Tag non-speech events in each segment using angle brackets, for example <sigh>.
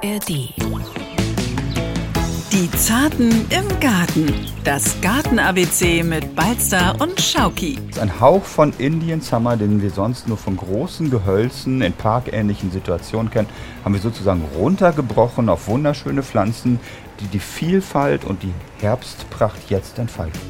ARD. Die Zarten im Garten. Das Garten-ABC mit Balzer und Schauki. Ein Hauch von Indian Summer, den wir sonst nur von großen Gehölzen in parkähnlichen Situationen kennen, haben wir sozusagen runtergebrochen auf wunderschöne Pflanzen, die die Vielfalt und die Herbstpracht jetzt entfalten.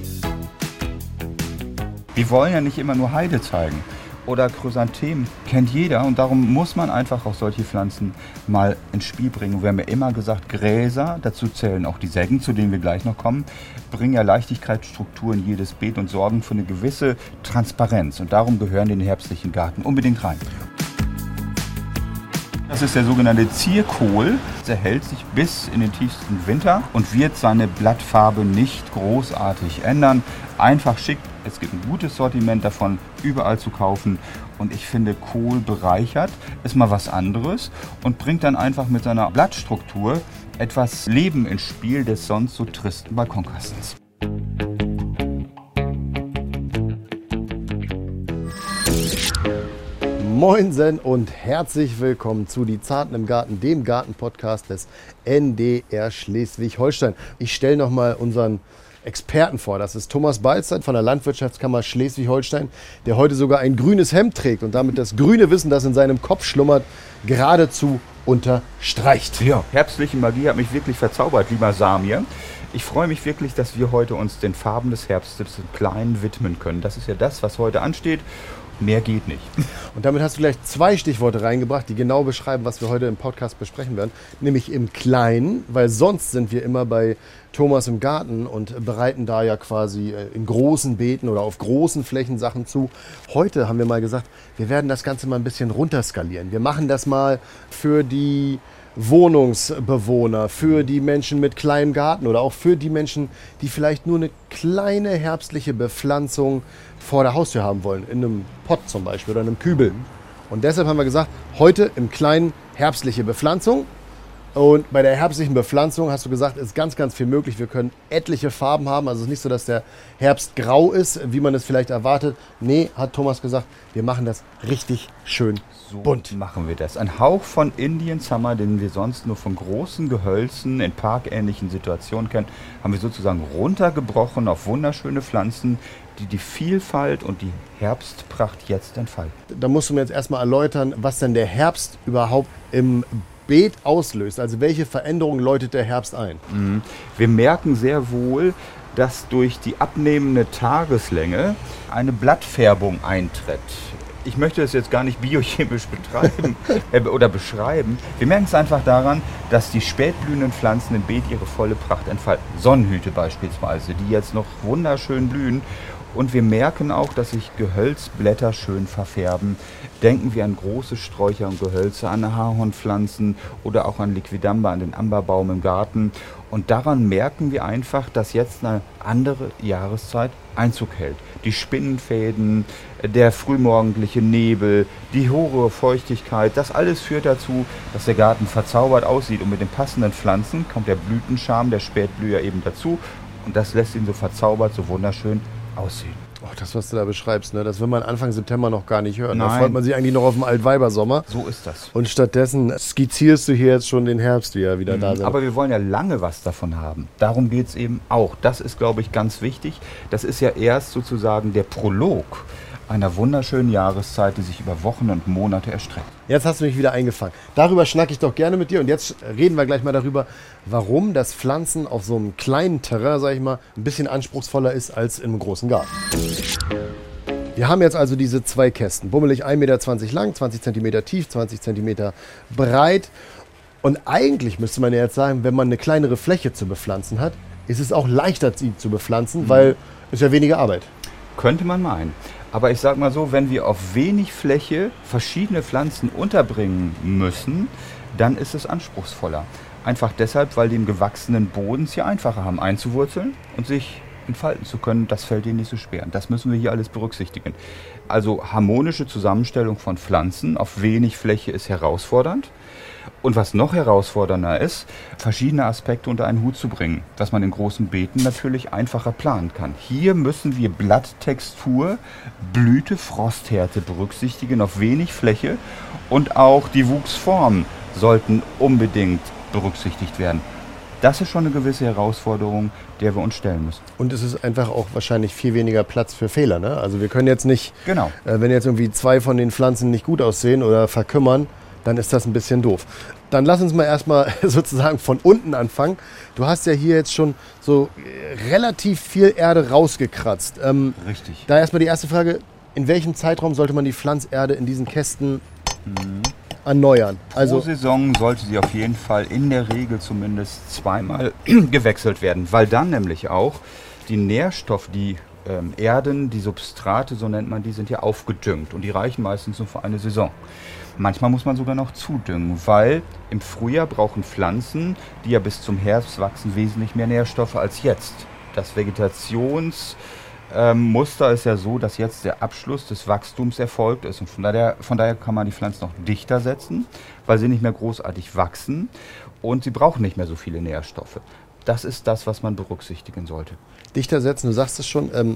Wir wollen ja nicht immer nur Heide zeigen oder Chrysanthemen kennt jeder und darum muss man einfach auch solche Pflanzen mal ins Spiel bringen. Wir haben ja immer gesagt, Gräser, dazu zählen auch die Sägen, zu denen wir gleich noch kommen, bringen ja Leichtigkeitsstruktur in jedes Beet und sorgen für eine gewisse Transparenz und darum gehören den herbstlichen Garten unbedingt rein. Das ist der sogenannte Zierkohl. Der hält sich bis in den tiefsten Winter und wird seine Blattfarbe nicht großartig ändern. Einfach schick. Es gibt ein gutes Sortiment davon, überall zu kaufen. Und ich finde, Kohl bereichert, ist mal was anderes und bringt dann einfach mit seiner Blattstruktur etwas Leben ins Spiel des sonst so tristen Balkonkastens. Moinsen und herzlich willkommen zu Die Zarten im Garten, dem Garten-Podcast des NDR Schleswig-Holstein. Ich stelle nochmal unseren Experten vor. Das ist Thomas Balzert von der Landwirtschaftskammer Schleswig-Holstein, der heute sogar ein grünes Hemd trägt und damit das grüne Wissen, das in seinem Kopf schlummert, geradezu unterstreicht. Ja, herbstliche Magie hat mich wirklich verzaubert, lieber Samir. Ich freue mich wirklich, dass wir heute uns den Farben des Herbstes im Kleinen widmen können. Das ist ja das, was heute ansteht. Mehr geht nicht. Und damit hast du gleich zwei Stichworte reingebracht, die genau beschreiben, was wir heute im Podcast besprechen werden. Nämlich im Kleinen, weil sonst sind wir immer bei Thomas im Garten und bereiten da ja quasi äh, in großen Beeten oder auf großen Flächen Sachen zu. Heute haben wir mal gesagt, wir werden das Ganze mal ein bisschen runterskalieren. Wir machen das mal für die Wohnungsbewohner, für die Menschen mit kleinem Garten oder auch für die Menschen, die vielleicht nur eine kleine herbstliche Bepflanzung vor der Haustür haben wollen, in einem Pott zum Beispiel oder in einem Kübel. Und deshalb haben wir gesagt, heute im Kleinen herbstliche Bepflanzung. Und bei der herbstlichen Bepflanzung hast du gesagt, ist ganz, ganz viel möglich. Wir können etliche Farben haben. Also es ist nicht so, dass der Herbst grau ist, wie man es vielleicht erwartet. Nee, hat Thomas gesagt, wir machen das richtig schön So bunt. machen wir das. Ein Hauch von Indian Summer, den wir sonst nur von großen Gehölzen in parkähnlichen Situationen kennen, haben wir sozusagen runtergebrochen auf wunderschöne Pflanzen, die die Vielfalt und die Herbstpracht jetzt entfalten. Da musst du mir jetzt erstmal erläutern, was denn der Herbst überhaupt im Beet auslöst. Also welche Veränderungen läutet der Herbst ein? Wir merken sehr wohl, dass durch die abnehmende Tageslänge eine Blattfärbung eintritt. Ich möchte es jetzt gar nicht biochemisch <laughs> betreiben <laughs> äh, oder beschreiben. Wir merken es einfach daran, dass die spätblühenden Pflanzen im Beet ihre volle Pracht entfalten. Sonnenhüte beispielsweise, die jetzt noch wunderschön blühen. Und wir merken auch, dass sich Gehölzblätter schön verfärben. Denken wir an große Sträucher und Gehölze, an Ahornpflanzen oder auch an Liquidamba, an den Amberbaum im Garten. Und daran merken wir einfach, dass jetzt eine andere Jahreszeit Einzug hält. Die Spinnenfäden, der frühmorgendliche Nebel, die hohe Feuchtigkeit, das alles führt dazu, dass der Garten verzaubert aussieht. Und mit den passenden Pflanzen kommt der Blütenscham, der Spätblüher eben dazu. Und das lässt ihn so verzaubert, so wunderschön aussehen. Oh, das, was du da beschreibst, ne, das will man Anfang September noch gar nicht hören. Da Nein. freut man sich eigentlich noch auf den Altweibersommer. So ist das. Und stattdessen skizzierst du hier jetzt schon den Herbst, wie er wieder da ist. Mhm. Aber wir wollen ja lange was davon haben. Darum geht es eben auch. Das ist, glaube ich, ganz wichtig. Das ist ja erst sozusagen der Prolog einer wunderschönen Jahreszeit, die sich über Wochen und Monate erstreckt. Jetzt hast du mich wieder eingefangen. Darüber schnacke ich doch gerne mit dir. Und jetzt reden wir gleich mal darüber, warum das Pflanzen auf so einem kleinen Terrain, sag ich mal, ein bisschen anspruchsvoller ist als im großen Garten. Wir haben jetzt also diese zwei Kästen. Bummelig 1,20 Meter lang, 20 cm tief, 20 cm breit. Und eigentlich müsste man ja jetzt sagen, wenn man eine kleinere Fläche zu bepflanzen hat, ist es auch leichter, sie zu bepflanzen, weil es ja weniger Arbeit. Könnte man meinen. Aber ich sag mal so, wenn wir auf wenig Fläche verschiedene Pflanzen unterbringen müssen, dann ist es anspruchsvoller. Einfach deshalb, weil die im gewachsenen Boden es hier einfacher haben einzuwurzeln und sich entfalten zu können. Das fällt ihnen nicht so schwer. Das müssen wir hier alles berücksichtigen. Also harmonische Zusammenstellung von Pflanzen auf wenig Fläche ist herausfordernd. Und was noch herausfordernder ist, verschiedene Aspekte unter einen Hut zu bringen, was man in großen Beeten natürlich einfacher planen kann. Hier müssen wir Blatttextur, Blüte, Frosthärte berücksichtigen auf wenig Fläche und auch die Wuchsformen sollten unbedingt berücksichtigt werden. Das ist schon eine gewisse Herausforderung, der wir uns stellen müssen. Und es ist einfach auch wahrscheinlich viel weniger Platz für Fehler. Ne? Also wir können jetzt nicht, Genau. äh, wenn jetzt irgendwie zwei von den Pflanzen nicht gut aussehen oder verkümmern, dann ist das ein bisschen doof. Dann lass uns mal erstmal <laughs> sozusagen von unten anfangen. Du hast ja hier jetzt schon so äh, relativ viel Erde rausgekratzt. Ähm, Richtig. da erstmal die erste Frage, in welchem Zeitraum sollte man die Pflanzerde in diesen Kästen erneuern? Pro Also Saison sollte sie auf jeden Fall in der Regel zumindest zweimal <clears throat> gewechselt werden, weil dann nämlich auch die Nährstoffe, die ähm, Erden, die Substrate, so nennt man die, sind ja aufgedüngt und die reichen meistens nur für eine Saison. Manchmal muss man sogar noch zudüngen, weil im Frühjahr brauchen Pflanzen, die ja bis zum Herbst wachsen, wesentlich mehr Nährstoffe als jetzt. Das Vegetations ähm, Muster ist ja so, dass jetzt der Abschluss des Wachstums erfolgt ist. Und von daher, von daher kann man die Pflanzen noch dichter setzen, weil sie nicht mehr großartig wachsen und sie brauchen nicht mehr so viele Nährstoffe. Das ist das, was man berücksichtigen sollte. dichter setzen, du sagst es schon. Ähm,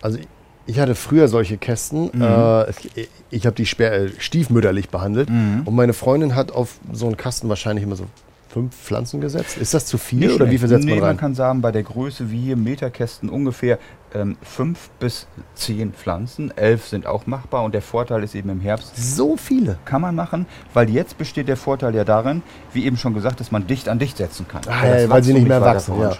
also ich hatte früher solche Kästen. Mhm. Äh, ich ich habe die sper- äh, stiefmütterlich behandelt. Mhm. Und meine Freundin hat auf so einen Kasten wahrscheinlich immer so fünf Pflanzen gesetzt. Ist das zu viel Nicht oder wie viel setzt nee, man man rein? kann sagen, bei der Größe wie hier Meterkästen ungefähr ähm, fünf bis zehn Pflanzen. Elf sind auch machbar und der Vorteil ist eben im Herbst, so viele. kann man machen, weil jetzt besteht der Vorteil ja darin, wie eben schon gesagt, dass man dicht an dicht setzen kann. Ah, das ja, weil sie nicht mehr wachsen, ja.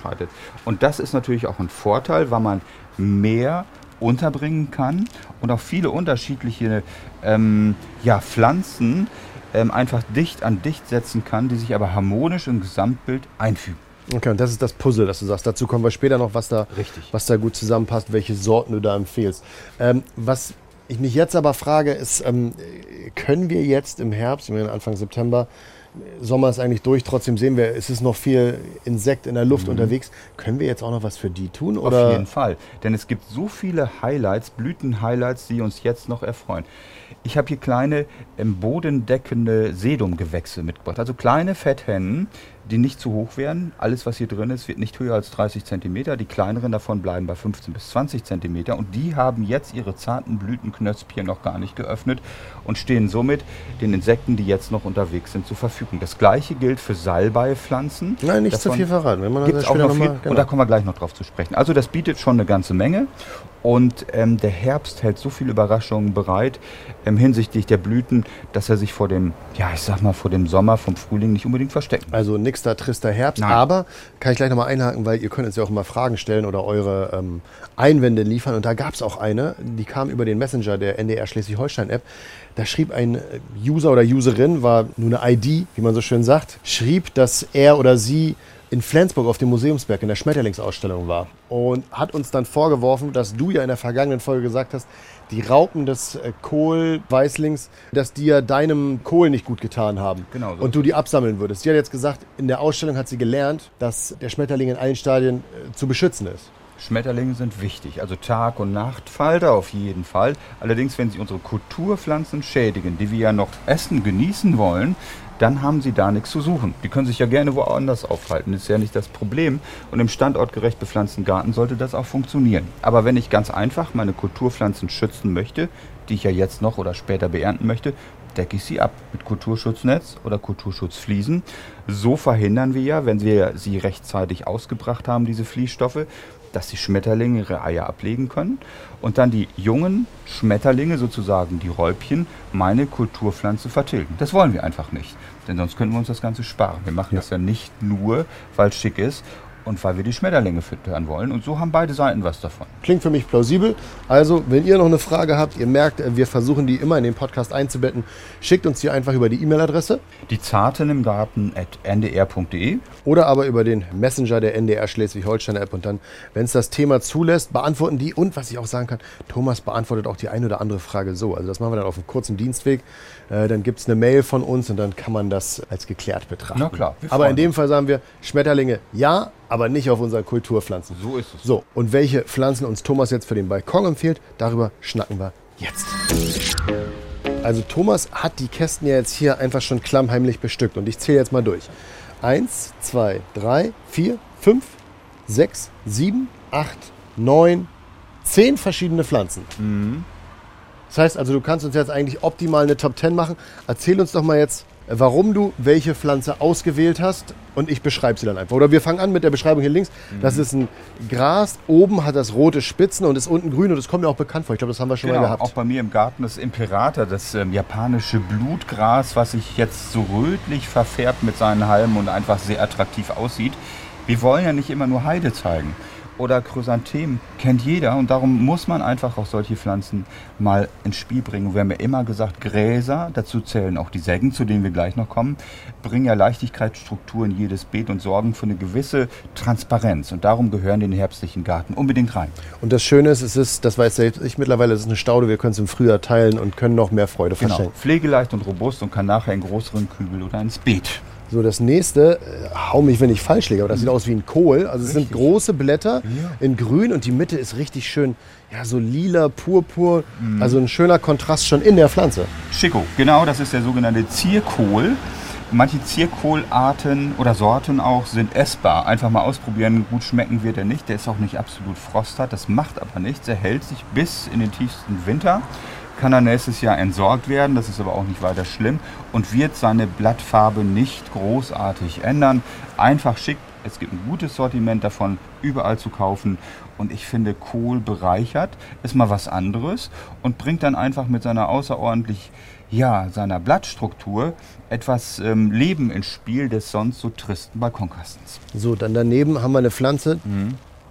Und das ist natürlich auch ein Vorteil, weil man mehr unterbringen kann und auch viele unterschiedliche ähm, ja, Pflanzen ähm, einfach dicht an dicht setzen kann, die sich aber harmonisch im Gesamtbild einfügen. Okay, und das ist das Puzzle, das du sagst. Dazu kommen wir später noch, was da, Richtig. was da gut zusammenpasst, welche Sorten du da empfehlst. Ähm, was ich mich jetzt aber frage, ist, ähm, können wir jetzt im Herbst, ich meine Anfang September, Sommer ist eigentlich durch, trotzdem sehen wir, es ist noch viel Insekt in der Luft unterwegs. Können wir jetzt auch noch was für die tun? Oder? Auf jeden Fall. Denn es gibt so viele Highlights, Blüten-Highlights, die uns jetzt noch erfreuen. Ich habe hier kleine ähm, bodendeckende Sedumgewächse mitgebracht. Also kleine Fetthennen, die nicht zu hoch werden. Alles, was hier drin ist, wird nicht höher als 30 cm. Die kleineren davon bleiben bei 15 bis 20 cm. Und die haben jetzt ihre zarten Blütenknöspchen noch gar nicht geöffnet und stehen somit den Insekten, die jetzt noch unterwegs sind, zur Verfügung. Das gleiche gilt für Salbeipflanzen. Nein, nicht zu Davon viel verraten. Wenn man Gibt das es auch noch viel, genau. und da kommen wir gleich noch drauf zu sprechen. Also das bietet schon eine ganze Menge und ähm, der Herbst hält so viele Überraschungen bereit ähm, hinsichtlich der Blüten, dass er sich vor dem, ja ich sag mal, vor dem Sommer, vom Frühling nicht unbedingt verstecken kann. Also nix da trister Herbst. Nein. Aber kann ich gleich nochmal einhaken, weil ihr könnt uns ja auch immer Fragen stellen oder eure ähm, Einwände liefern. Und da gab es auch eine, die kam über den Messenger der NDR Schleswig-Holstein-App. Da schrieb ein äh, User oder Userin, war nur eine ID, wie man so schön sagt, schrieb, dass er oder sie in Flensburg auf dem Museumsberg in der Schmetterlingsausstellung war und hat uns dann vorgeworfen, dass du ja in der vergangenen Folge gesagt hast, die Raupen des äh, Kohlweißlings, dass die ja deinem Kohl nicht gut getan haben. Genau so Und du die absammeln würdest. Sie hat jetzt gesagt, in der Ausstellung hat sie gelernt, dass der Schmetterling in allen Stadien äh, zu beschützen ist. Schmetterlinge sind wichtig, also Tag- und Nachtfalter auf jeden Fall. Allerdings, wenn sie unsere Kulturpflanzen schädigen, die wir ja noch essen, genießen wollen, dann haben sie da nichts zu suchen. Die können sich ja gerne woanders aufhalten, ist ja nicht das Problem. Und im standortgerecht bepflanzten Garten sollte das auch funktionieren. Aber wenn ich ganz einfach meine Kulturpflanzen schützen möchte, die ich ja jetzt noch oder später beernten möchte, decke ich sie ab mit Kulturschutznetz oder Kulturschutzfliesen. So verhindern wir ja, wenn wir sie rechtzeitig ausgebracht haben, diese Fließstoffe, dass die Schmetterlinge ihre Eier ablegen können und dann die jungen Schmetterlinge, sozusagen die Räubchen, meine Kulturpflanze vertilgen. Das wollen wir einfach nicht, denn sonst könnten wir uns das Ganze sparen. Wir machen das ja nicht nur, weil es schick ist und weil wir die Schmetterlinge füttern wollen und so haben beide Seiten was davon. Klingt für mich plausibel. Also, wenn ihr noch eine Frage habt, ihr merkt, wir versuchen die immer in den Podcast einzubetten, schickt uns die einfach über die E-Mail-Adresse Die Zarten im Garten at ndr.de oder aber über den Messenger der NDR Schleswig-Holstein-App. Und dann, wenn es das Thema zulässt, beantworten die. Und was ich auch sagen kann, Thomas beantwortet auch die eine oder andere Frage so. Also das machen wir dann auf einem kurzen Dienstweg. Äh, dann gibt es eine Mail von uns und dann kann man das als geklärt betrachten. Na klar, Aber in dem Fall sagen wir, Schmetterlinge ja, aber nicht auf unseren Kulturpflanzen. So ist es. So, und welche Pflanzen uns Thomas jetzt für den Balkon empfiehlt, darüber schnacken wir jetzt. Also Thomas hat die Kästen ja jetzt hier einfach schon klammheimlich bestückt und ich zähle jetzt mal durch. Eins, zwei, drei, vier, fünf, sechs, sieben, acht, neun, zehn verschiedene Pflanzen. Das heißt also, du kannst uns jetzt eigentlich optimal eine Top 10 machen. Erzähl uns doch mal jetzt, warum du welche Pflanze ausgewählt hast und ich beschreibe sie dann einfach. Oder wir fangen an mit der Beschreibung hier links. Das ist ein Gras, oben hat das rote Spitzen und ist unten grün und das kommt mir auch bekannt vor. Ich glaube, das haben wir schon Genau, mal gehabt. auch bei mir im Garten das Imperator, das ähm, japanische Blutgras, was sich jetzt so rötlich verfärbt mit seinen Halmen und einfach sehr attraktiv aussieht. Wir wollen ja nicht immer nur Heide zeigen. Oder Chrysanthemen kennt jeder und darum muss man einfach auch solche Pflanzen mal ins Spiel bringen. Wir haben ja immer gesagt, Gräser, dazu zählen auch die Sägen, zu denen wir gleich noch kommen, bringen ja Leichtigkeitsstruktur in jedes Beet und sorgen für eine gewisse Transparenz. Und darum gehören den herbstlichen Garten unbedingt rein. Und das Schöne ist, es ist, das weiß selbst ich mittlerweile, es ist eine Staude, wir können es im Frühjahr teilen und können noch mehr Freude Genau. verschenken. Pflegeleicht und robust und kann nachher in größeren Kübel oder ins Beet. So, das nächste, äh, hau mich, wenn ich falsch liege, aber das sieht aus wie ein Kohl. Also es sind Richtig. große Blätter in grün und die Mitte ist richtig schön, ja, so lila, purpur. Also ein schöner Kontrast schon in der Pflanze. Chico, genau, das ist der sogenannte Zierkohl. Manche Zierkohlarten oder Sorten auch sind essbar. Einfach mal ausprobieren, gut schmecken wird er nicht. Der ist auch nicht absolut frosthart, das macht aber nichts. Er hält sich bis in den tiefsten Winter. Kann dann nächstes Jahr entsorgt werden, das ist aber auch nicht weiter schlimm und wird seine Blattfarbe nicht großartig ändern. Einfach schick, es gibt ein gutes Sortiment davon, überall zu kaufen. Und ich finde, Kohl bereichert, ist mal was anderes und bringt dann einfach mit seiner außerordentlich, ja, seiner Blattstruktur etwas ähm, Leben ins Spiel des sonst so tristen Balkonkastens. So, dann daneben haben wir eine Pflanze,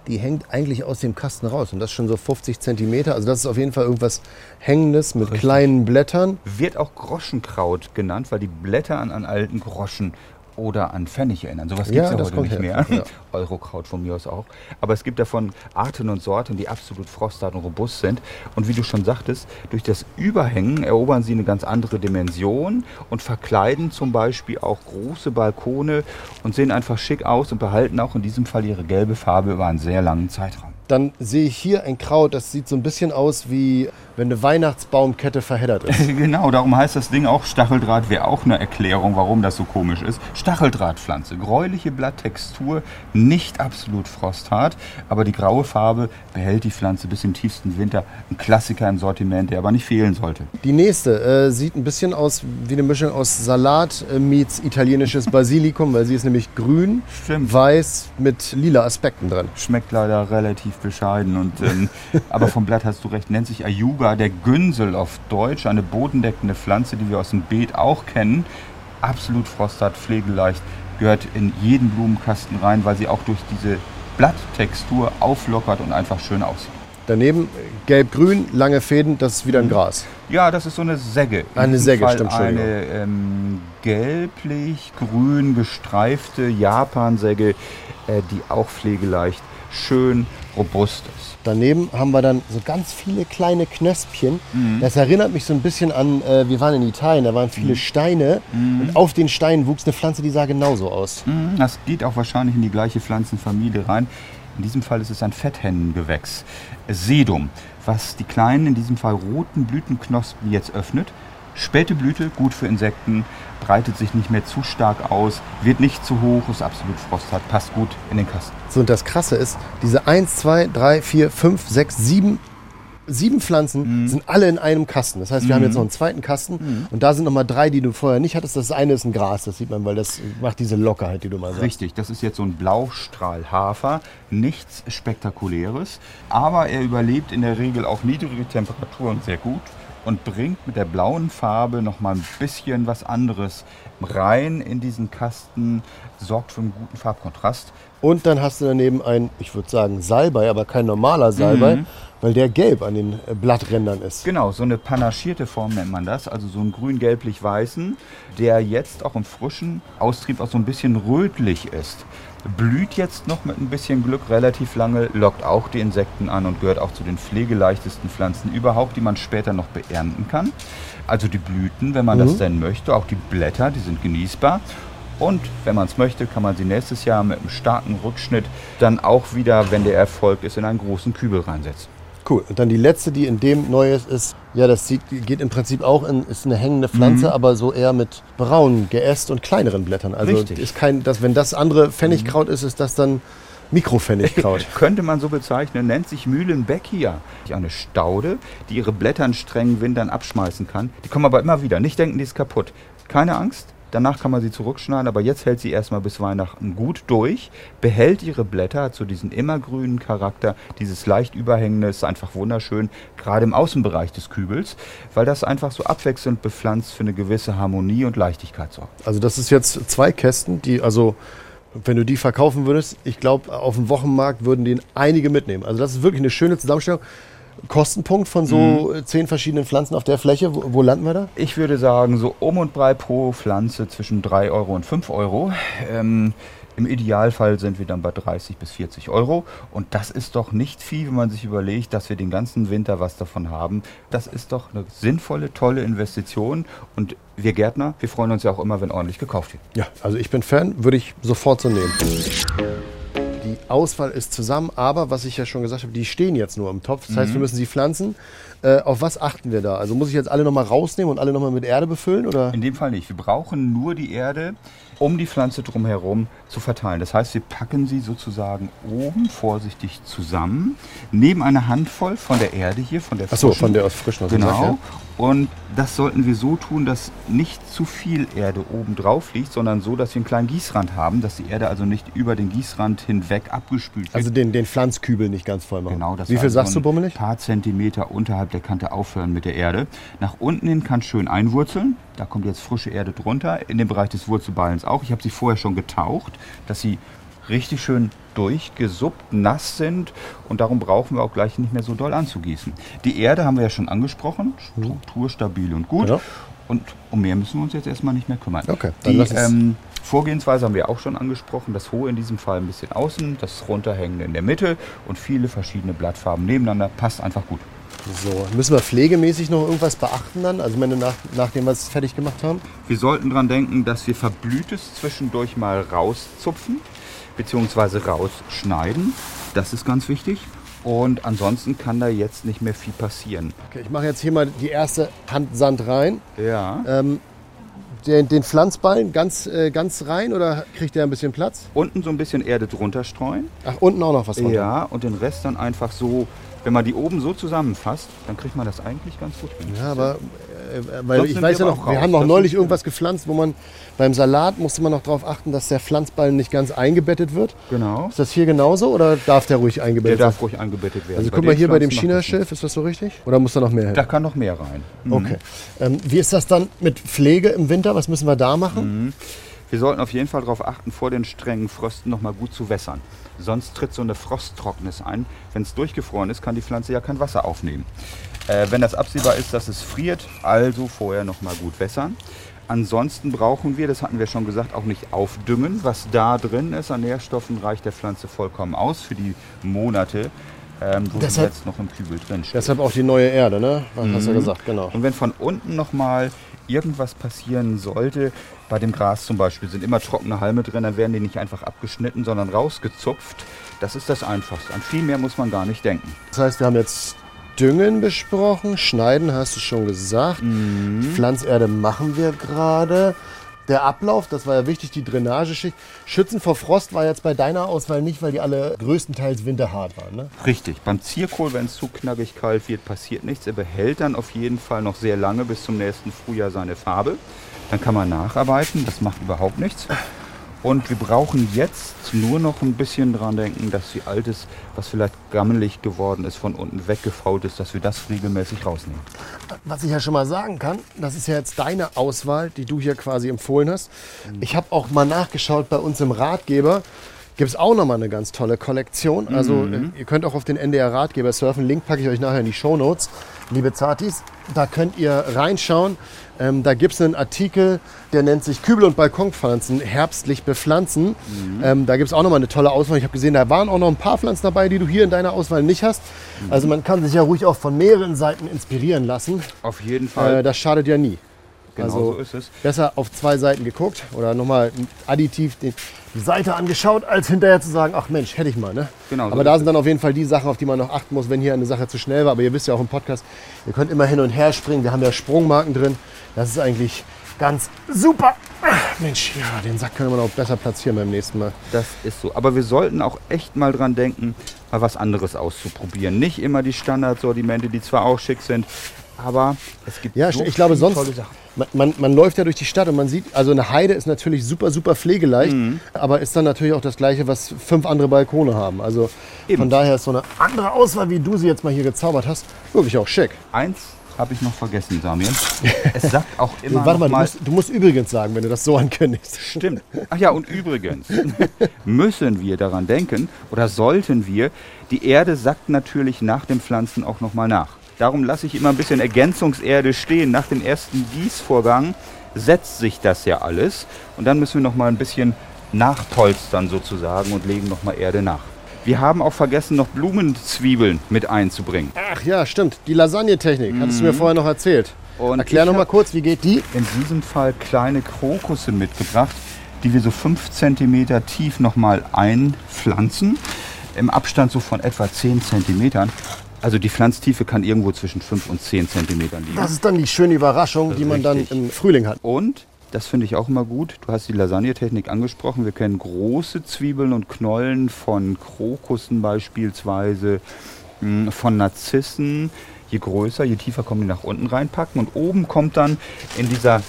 die hängt eigentlich aus dem Kasten raus. Und das schon so 50 Zentimeter. Also das ist auf jeden Fall irgendwas Hängendes mit kleinen Blättern. Wird auch Groschenkraut genannt, weil die Blätter an, an alten Groschen oder an Pfennig erinnern. Sowas gibt Ja, es ja, das heute nicht mehr. Ja. <laughs> Eurokraut von mir aus auch. Aber es gibt davon Arten und Sorten, die absolut frosthart und robust sind. Und wie du schon sagtest, durch das Überhängen erobern sie eine ganz andere Dimension und verkleiden zum Beispiel auch große Balkone und sehen einfach schick aus und behalten auch in diesem Fall ihre gelbe Farbe über einen sehr langen Zeitraum. Dann sehe ich hier ein Kraut, das sieht so ein bisschen aus wie wenn eine Weihnachtsbaumkette verheddert ist. <laughs> Genau, darum heißt das Ding auch Stacheldraht, wäre auch eine Erklärung, warum das so komisch ist. Stacheldrahtpflanze, gräuliche Blatttextur, nicht absolut frosthart, aber die graue Farbe behält die Pflanze bis im tiefsten Winter. Ein Klassiker im Sortiment, der aber nicht fehlen sollte. Die nächste äh, sieht ein bisschen aus wie eine Mischung aus Salat äh, meets italienisches Basilikum, weil sie ist nämlich grün, Stimmt. weiß mit lila Aspekten drin. Schmeckt leider relativ bescheiden. Und, ähm, <laughs> aber vom Blatt hast du recht, nennt sich Ayuga, der Günsel auf Deutsch, eine bodendeckende Pflanze, die wir aus dem Beet auch kennen. Absolut frosthart, pflegeleicht, gehört in jeden Blumenkasten rein, weil sie auch durch diese Blatttextur auflockert und einfach schön aussieht. Daneben gelb-grün, lange Fäden, das ist wieder ein Gras. Ja, das ist so eine Säge. In Eine Säge, Fall stimmt, Entschuldigung. Eine ähm, gelblich-grün gestreifte Japansäge, äh, die auch pflegeleicht, schön, robust ist. Daneben haben wir dann so ganz viele kleine Knöspchen. Mhm. Das erinnert mich so ein bisschen an, äh, wir waren in Italien, da waren Mhm. viele Steine und auf den Steinen wuchs eine Pflanze, die sah genauso aus. Mhm, Das geht auch wahrscheinlich in die gleiche Pflanzenfamilie rein. In diesem Fall ist es ein Fetthennengewächs, Sedum, was die kleinen, in diesem Fall roten Blütenknospen jetzt öffnet. Späte Blüte, gut für Insekten, breitet sich nicht mehr zu stark aus, wird nicht zu hoch, ist absolut frosthart, passt gut in den Kasten. So, und das Krasse ist, diese 1, 2, 3, 4, 5, 6, 7, sieben Pflanzen Mhm. sind alle in einem Kasten. Das heißt, wir haben jetzt noch einen zweiten Kasten und da sind nochmal drei, die du vorher nicht hattest. Das eine ist ein Gras, das sieht man, weil das macht diese Lockerheit, die du mal sagst. Richtig, das ist jetzt so ein Blaustrahlhafer, nichts Spektakuläres, aber er überlebt in der Regel auch niedrige Temperaturen sehr gut und bringt mit der blauen Farbe noch mal ein bisschen was anderes rein in diesen Kasten, sorgt für einen guten Farbkontrast. Und dann hast du daneben ein, ich würde sagen Salbei, aber kein normaler Salbei, Mhm. weil der gelb an den äh, Blatträndern ist. Genau, so eine panaschierte Form nennt man das, also so ein grün-gelblich-weißen, der jetzt auch im frischen Austrieb auch so ein bisschen rötlich ist. Blüht jetzt noch mit ein bisschen Glück relativ lange, lockt auch die Insekten an und gehört auch zu den pflegeleichtesten Pflanzen überhaupt, die man später noch beernten kann. Also die Blüten, wenn man das denn möchte, auch die Blätter, die sind genießbar. Und wenn man es möchte, kann man sie nächstes Jahr mit einem starken Rückschnitt dann auch wieder, wenn der Erfolg ist, in einen großen Kübel reinsetzen. Cool. Und dann die letzte, die in dem neu ist, ja, das sieht, geht im Prinzip auch in, ist eine hängende Pflanze, Mhm. aber so eher mit braunen Geäst und kleineren Blättern. Also Richtig. Mhm. ist kein, das, wenn das andere Pfennigkraut ist, ist das dann Mikropfennigkraut. <laughs> Könnte man so bezeichnen, nennt sich Mühlenbeckia. Eine Staude, die ihre Blätter in strengen Wintern abschmeißen kann. Die kommen aber immer wieder. Nicht denken, die ist kaputt. Keine Angst, Danach kann man sie zurückschneiden, aber jetzt hält sie erstmal bis Weihnachten gut durch, behält ihre Blätter, hat so diesen immergrünen Charakter, dieses leicht überhängende ist einfach wunderschön, gerade im Außenbereich des Kübels, weil das einfach so abwechselnd bepflanzt für eine gewisse Harmonie und Leichtigkeit sorgt. Also das ist jetzt zwei Kästen, die also wenn du die verkaufen würdest, ich glaube, auf dem Wochenmarkt würden den einige mitnehmen. Also das ist wirklich eine schöne Zusammenstellung. Kostenpunkt von so mhm. zehn verschiedenen Pflanzen auf der Fläche, wo, wo, landen wir da? Ich würde sagen, so um und bei pro Pflanze zwischen 3 Euro und 5 Euro. Ähm, im Idealfall sind wir dann bei 30 bis 40 Euro. Und das ist doch nicht viel, wenn man sich überlegt, dass wir den ganzen Winter was davon haben. Das ist doch eine sinnvolle, tolle Investition. Und wir Gärtner, wir freuen uns ja auch immer, wenn ordentlich gekauft wird. Ja, also ich bin Fan, würde ich sofort so nehmen. Die Auswahl ist zusammen, aber was ich ja schon gesagt habe, die stehen jetzt nur im Topf. Das heißt, wir mhm. müssen sie pflanzen. Äh, auf was achten wir da? Also muss ich jetzt alle nochmal rausnehmen und alle nochmal mit Erde befüllen? Oder? In dem Fall nicht. Wir brauchen nur die Erde um die Pflanze drumherum zu verteilen. Das heißt, wir packen sie sozusagen oben vorsichtig zusammen, nehmen eine Handvoll von der Erde hier, von der frischen. Achso, von der aus frischen. Genau. Gesagt, ja. Und das sollten wir so tun, dass nicht zu viel Erde oben drauf liegt, sondern so, dass wir einen kleinen Gießrand haben, dass die Erde also nicht über den Gießrand hinweg abgespült wird. Also den, den Pflanzkübel nicht ganz voll machen. Genau. Das Wie viel also sagst du, Bummelig? Ein paar Zentimeter unterhalb der Kante aufhören mit der Erde. Nach unten hin kann schön einwurzeln. Da kommt jetzt frische Erde drunter. In dem Bereich des Wurzelballens auch. Ich habe sie vorher schon getaucht, dass sie richtig schön durchgesuppt, nass sind und darum brauchen wir auch gleich nicht mehr so doll anzugießen. Die Erde haben wir ja schon angesprochen, Struktur stabil und gut. Ja. Und um mehr müssen wir uns jetzt erstmal nicht mehr kümmern. Okay, die ähm, Vorgehensweise haben wir auch schon angesprochen. Das hohe in diesem Fall ein bisschen außen, das runterhängende in der Mitte und viele verschiedene Blattfarben nebeneinander. Passt einfach gut. So, müssen wir pflegemäßig noch irgendwas beachten dann? Also meine, nach, nachdem wir es fertig gemacht haben? Wir sollten daran denken, dass wir Verblühtes zwischendurch mal rauszupfen bzw. rausschneiden. Das ist ganz wichtig. Und ansonsten kann da jetzt nicht mehr viel passieren. Okay, ich mache jetzt hier mal die erste Hand Sand rein. Ja. Ähm, den, den, Pflanzballen ganz, äh, ganz rein oder kriegt der ein bisschen Platz? Unten so ein bisschen Erde drunter streuen. Ach, unten auch noch was drunter? Ja, und den Rest dann einfach so wenn man die oben so zusammenfasst, dann kriegt man das eigentlich ganz gut hin. Ja, aber äh, weil Sonst ich weiß ja noch, wir haben noch neulich irgendwas gepflanzt, wo man beim Salat musste man noch darauf achten, dass der Pflanzballen nicht ganz eingebettet wird. Genau. Ist das hier genauso oder darf der ruhig eingebettet werden? Der darf ruhig eingebettet werden. Also guck mal hier bei dem Chinaschilf, ist das so richtig? Oder muss da noch mehr hin? Da kann noch mehr rein. Mhm. Okay. Ähm, wie ist das dann mit Pflege im Winter? Was müssen wir da machen? Mhm. Wir sollten auf jeden Fall darauf achten, vor den strengen Frösten noch mal gut zu wässern. Sonst tritt so eine Frosttrocknis ein. Wenn es durchgefroren ist, kann die Pflanze ja kein Wasser aufnehmen. Äh, wenn das absehbar ist, dass es friert, also vorher noch mal gut wässern. Ansonsten brauchen wir, das hatten wir schon gesagt, auch nicht aufdüngen. Was da drin ist an Nährstoffen, reicht der Pflanze vollkommen aus für die Monate, ähm, wo deshalb, jetzt noch im Kübel drin steht. Deshalb auch die neue Erde, ne? Mhm. hast du mhm. gesagt, genau. Und wenn von unten noch mal irgendwas passieren sollte, bei dem Gras zum Beispiel sind immer trockene Halme drin, dann werden die nicht einfach abgeschnitten, sondern rausgezupft. Das ist das Einfachste. An viel mehr muss man gar nicht denken. Das heißt, wir haben jetzt Düngen besprochen, Schneiden hast du schon gesagt. Mhm. Pflanzerde machen wir gerade. Der Ablauf, das war ja wichtig, die Drainageschicht. Schützen vor Frost war jetzt bei deiner Auswahl nicht, weil die alle größtenteils winterhart waren. Ne? Richtig. Beim Zierkohl, wenn es zu knackig kalt wird, passiert nichts. Er behält dann auf jeden Fall noch sehr lange bis zum nächsten Frühjahr seine Farbe. Dann kann man nacharbeiten, das macht überhaupt nichts. Und wir brauchen jetzt nur noch ein bisschen dran denken, dass die altes, was vielleicht gammelig geworden ist, von unten weggefault ist, dass wir das regelmäßig rausnehmen. Was ich ja schon mal sagen kann, das ist ja jetzt deine Auswahl, die du hier quasi empfohlen hast. Ich habe auch mal nachgeschaut bei uns im Ratgeber. Gibt es auch noch mal eine ganz tolle Kollektion. Also mhm. ihr könnt auch auf den NDR Ratgeber surfen. Link packe ich euch nachher in die Show Notes, liebe Zartis. Da könnt ihr reinschauen. Ähm, da gibt es einen Artikel, der nennt sich Kübel- und Balkonpflanzen herbstlich bepflanzen. Mhm. Ähm, da gibt es auch nochmal eine tolle Auswahl. Ich habe gesehen, da waren auch noch ein paar Pflanzen dabei, die du hier in deiner Auswahl nicht hast. Mhm. Also man kann sich ja ruhig auch von mehreren Seiten inspirieren lassen. Auf jeden Fall. Äh, das schadet ja nie. Genau also so ist es. Besser auf zwei Seiten geguckt oder nochmal additiv die, Seite angeschaut, als hinterher zu sagen, ach Mensch, hätte ich mal. Ne? Genau, Aber so da sind dann auf jeden Fall die Sachen, auf die man noch achten muss, wenn hier eine Sache zu schnell war. Aber ihr wisst ja auch im Podcast, ihr könnt immer hin und her springen. Wir haben ja Sprungmarken drin. Das ist eigentlich ganz super. Ach, Mensch, ja, den Sack können wir noch besser platzieren beim nächsten Mal. Das ist so. Aber wir sollten auch echt mal dran denken, mal was anderes auszuprobieren. Nicht immer die Standardsortimente, die zwar auch schick sind, aber es gibt Ja, so ich glaube, sonst. tolle Sachen. Man, man, man läuft ja durch die Stadt und man sieht, also eine Heide ist natürlich super, super pflegeleicht, Mhm. aber ist dann natürlich auch das Gleiche, was fünf andere Balkone haben. Also Eben. von daher ist so eine andere Auswahl, wie du sie jetzt mal hier gezaubert hast, wirklich auch schick. Eins habe ich noch vergessen, Samir. Es sagt auch <laughs> immer Warte mal, noch du mal musst, du musst übrigens sagen, wenn du das so ankündigst. Stimmt. Ach ja, und übrigens <laughs> müssen wir daran denken oder sollten wir, die Erde sackt natürlich nach dem Pflanzen auch nochmal nach. Darum lasse ich immer ein bisschen Ergänzungserde stehen. Nach dem ersten Gießvorgang setzt sich das ja alles und dann müssen wir nochmal ein bisschen nachpolstern sozusagen und legen nochmal Erde nach. Wir haben auch vergessen, noch Blumenzwiebeln mit einzubringen. Ach ja, stimmt. Die Lasagne-Technik, hattest du mir vorher noch erzählt. Mhm. Und Erklär noch mal kurz, wie geht die? in diesem Fall kleine Krokusse mitgebracht, die wir so 5 cm tief nochmal einpflanzen. Im Abstand so von etwa 10 cm. Also die Pflanztiefe kann irgendwo zwischen 5 und 10 cm liegen. Das ist dann die schöne Überraschung, die man dann im Frühling hat. Und, das finde ich auch immer gut, du hast die Lasagne-Technik angesprochen, wir kennen große Zwiebeln und Knollen von Krokussen beispielsweise, mh, von Narzissen. Je größer, je tiefer kommen die nach unten reinpacken und oben kommt dann in dieser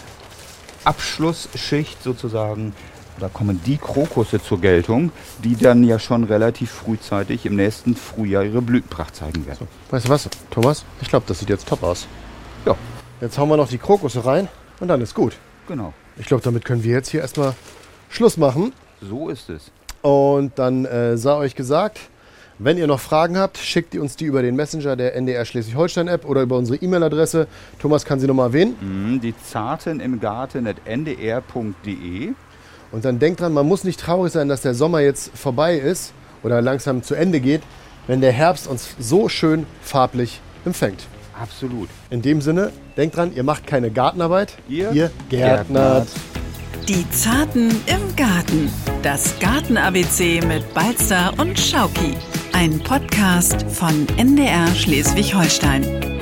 Abschlussschicht sozusagen, da kommen die Krokusse zur Geltung, die dann ja schon relativ frühzeitig im nächsten Frühjahr ihre Blütenpracht zeigen werden. Weißt du was, Thomas? Ich glaube, das sieht jetzt top aus. Ja, Jetzt hauen wir noch die Krokusse rein und dann ist gut. genau. Ich glaube, damit können wir jetzt hier erstmal Schluss machen. So ist es. Und dann äh, sei euch gesagt, wenn ihr noch Fragen habt, schickt ihr uns die über den Messenger der NDR Schleswig-Holstein-App oder über unsere E-Mail-Adresse. Thomas kann sie nochmal erwähnen. Mhm, Die Zarten im Garten at ndr.de. Und dann denkt dran, man muss nicht traurig sein, dass der Sommer jetzt vorbei ist oder langsam zu Ende geht, wenn der Herbst uns so schön farblich empfängt. Absolut. In dem Sinne, denkt dran, ihr macht keine Gartenarbeit, Ihr Gärtnert. Gärtnert. Die Zarten im Garten. Das Garten-ABC mit Balzer und Schauki. Ein Podcast von NDR Schleswig-Holstein.